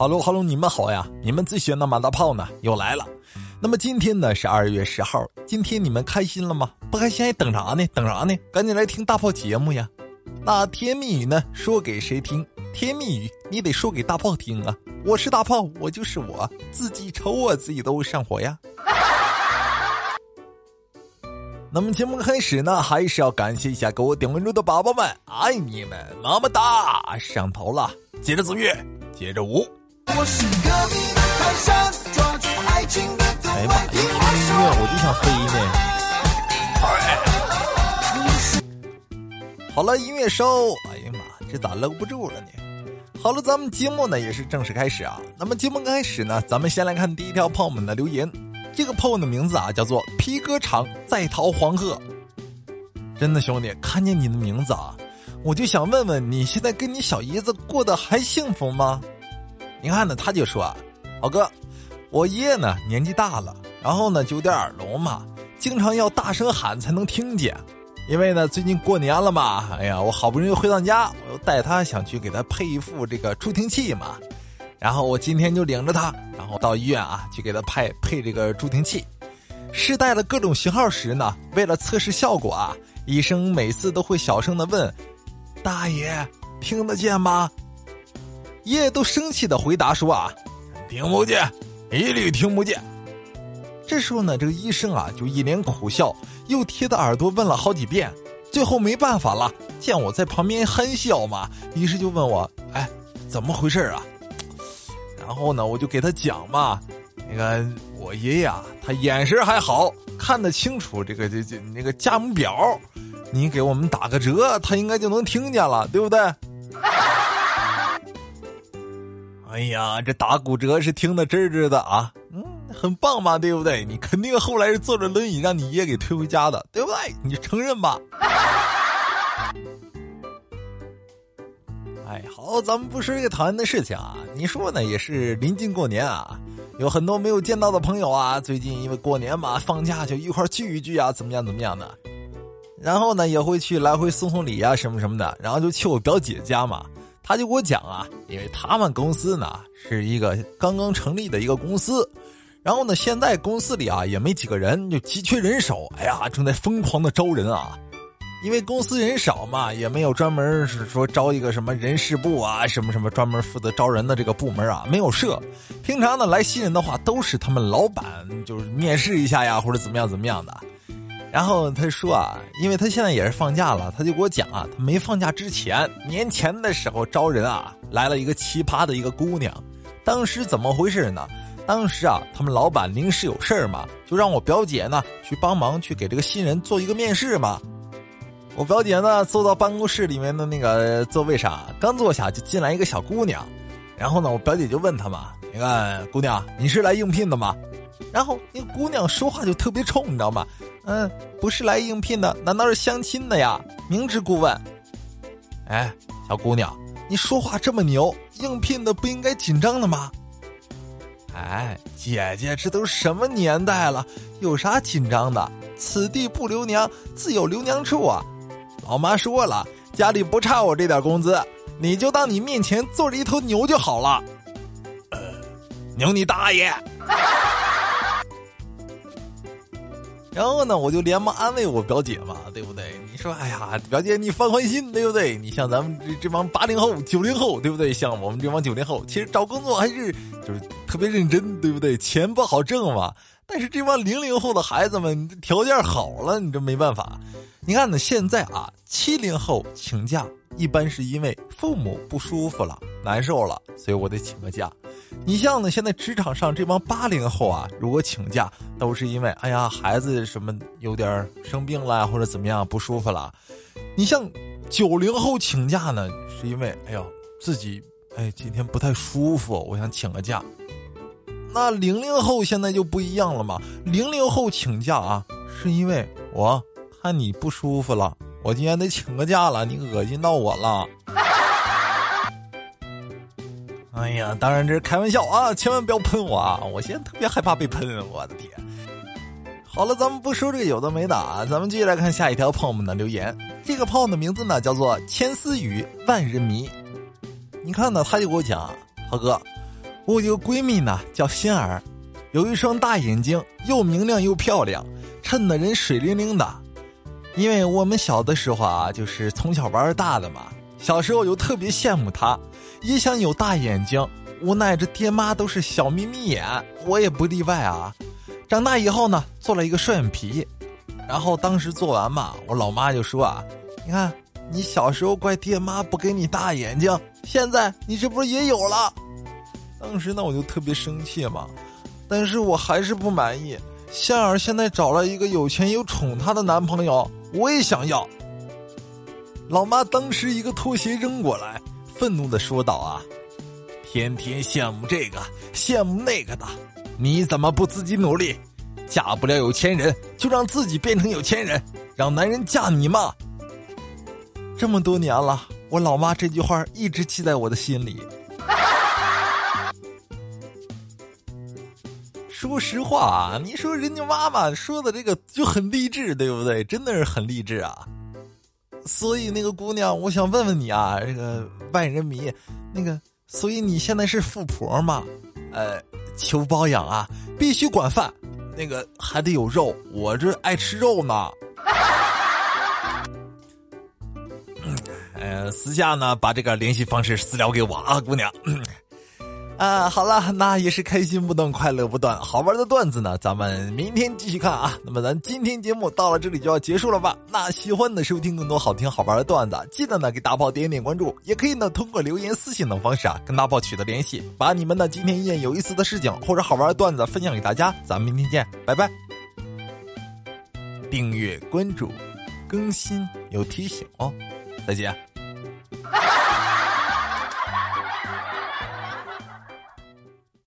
哈喽哈喽，你们好呀！你们最喜欢的马大炮呢又来了。那么今天呢是二月十号，今天你们开心了吗？不开心还等啥呢？等啥呢？赶紧来听大炮节目呀！那甜蜜语呢说给谁听？甜蜜语你得说给大炮听啊！我是大炮，我就是我自己瞅我自己都上火呀。那么节目开始呢，还是要感谢一下给我点关注的宝宝们，爱你们么么哒！上头了，接着奏乐，接着舞。我是隔壁的泰山，抓住爱情的哎呀妈！一听音乐我就想飞呢。好了，音乐收。哎呀妈，这咋搂不住了呢？好了，咱们节目呢也是正式开始啊。那么节目开始呢，咱们先来看第一条朋友们的留言。这个朋友的名字啊叫做皮革厂在逃黄鹤。真的兄弟，看见你的名字啊，我就想问问你现在跟你小姨子过得还幸福吗？你看呢，他就说：“老哥，我爷爷呢年纪大了，然后呢就有点耳聋嘛，经常要大声喊才能听见。因为呢最近过年了嘛，哎呀，我好不容易回到家，我又带他想去给他配一副这个助听器嘛。然后我今天就领着他，然后到医院啊去给他配配这个助听器。试戴了各种型号时呢，为了测试效果啊，医生每次都会小声的问：大爷听得见吗？”爷爷都生气的回答说：“啊，听不见，一律听不见。”这时候呢，这个医生啊就一脸苦笑，又贴着耳朵问了好几遍，最后没办法了，见我在旁边憨笑嘛，于是就问我：“哎，怎么回事啊？”然后呢，我就给他讲嘛，那个我爷爷啊，他眼神还好，看得清楚这个这这那个价目表，你给我们打个折，他应该就能听见了，对不对？哎呀，这打骨折是听得真真的啊，嗯，很棒嘛，对不对？你肯定后来是坐着轮椅让你爷给推回家的，对不对？你承认吧？哎，好，咱们不说这个讨厌的事情啊。你说呢？也是临近过年啊，有很多没有见到的朋友啊，最近因为过年嘛，放假就一块聚一聚啊，怎么样怎么样的？然后呢，也会去来回送送礼啊，什么什么的，然后就去我表姐家嘛。他就给我讲啊，因为他们公司呢是一个刚刚成立的一个公司，然后呢，现在公司里啊也没几个人，就急缺人手。哎呀，正在疯狂的招人啊，因为公司人少嘛，也没有专门是说招一个什么人事部啊，什么什么专门负责招人的这个部门啊，没有设。平常呢来新人的话，都是他们老板就是面试一下呀，或者怎么样怎么样的。然后他说啊，因为他现在也是放假了，他就给我讲啊，他没放假之前年前的时候招人啊，来了一个奇葩的一个姑娘。当时怎么回事呢？当时啊，他们老板临时有事儿嘛，就让我表姐呢去帮忙去给这个新人做一个面试嘛。我表姐呢坐到办公室里面的那个座位上，刚坐下就进来一个小姑娘，然后呢，我表姐就问他嘛：“你看，姑娘，你是来应聘的吗？”然后那姑娘说话就特别冲，你知道吗？嗯，不是来应聘的，难道是相亲的呀？明知故问。哎，小姑娘，你说话这么牛，应聘的不应该紧张的吗？哎，姐姐，这都什么年代了，有啥紧张的？此地不留娘，自有留娘处啊！老妈说了，家里不差我这点工资，你就当你面前坐着一头牛就好了。呃，牛你大爷！然后呢，我就连忙安慰我表姐嘛，对不对？你说，哎呀，表姐你放宽心，对不对？你像咱们这这帮八零后、九零后，对不对？像我们这帮九零后，其实找工作还是就是特别认真，对不对？钱不好挣嘛。但是这帮零零后的孩子们条件好了，你这没办法。你看呢，现在啊，七零后请假一般是因为父母不舒服了、难受了，所以我得请个假。你像呢，现在职场上这帮八零后啊，如果请假都是因为哎呀孩子什么有点生病了或者怎么样不舒服了。你像九零后请假呢，是因为哎呦自己哎今天不太舒服，我想请个假。那零零后现在就不一样了嘛，零零后请假啊，是因为我看你不舒服了，我今天得请个假了，你恶心到我了。哎呀，当然这是开玩笑啊，千万不要喷我啊！我现在特别害怕被喷，我的天！好了，咱们不说这个有的没的啊，咱们继续来看下一条朋友们的留言。这个朋友的名字呢叫做千丝雨万人迷。你看呢，他就给我讲，涛哥，我有个闺蜜呢，叫欣儿，有一双大眼睛，又明亮又漂亮，衬得人水灵灵的。因为我们小的时候啊，就是从小玩大的嘛，小时候就特别羡慕她，也想有大眼睛。无奈这爹妈都是小眯眯眼，我也不例外啊。长大以后呢，做了一个双眼皮，然后当时做完嘛，我老妈就说啊：“你看，你小时候怪爹妈不给你大眼睛，现在你这不是也有了？”当时呢，我就特别生气嘛，但是我还是不满意。仙儿现在找了一个有钱又宠她的男朋友，我也想要。老妈当时一个拖鞋扔过来，愤怒的说道：“啊！”天天羡慕这个羡慕那个的，你怎么不自己努力？嫁不了有钱人，就让自己变成有钱人，让男人嫁你吗？这么多年了，我老妈这句话一直记在我的心里。说实话啊，你说人家妈妈说的这个就很励志，对不对？真的是很励志啊。所以那个姑娘，我想问问你啊，这个万人迷，那个。所以你现在是富婆吗？呃，求包养啊，必须管饭，那个还得有肉，我这爱吃肉呢。呃，私下呢把这个联系方式私聊给我啊，姑娘。啊，好了，那也是开心不断，快乐不断，好玩的段子呢，咱们明天继续看啊。那么咱今天节目到了这里就要结束了吧？那喜欢的收听更多好听好玩的段子，记得呢给大炮点点关注，也可以呢通过留言、私信等方式啊跟大炮取得联系，把你们的今天一件有意思的事情或者好玩的段子分享给大家。咱们明天见，拜拜。订阅关注，更新有提醒哦，再见。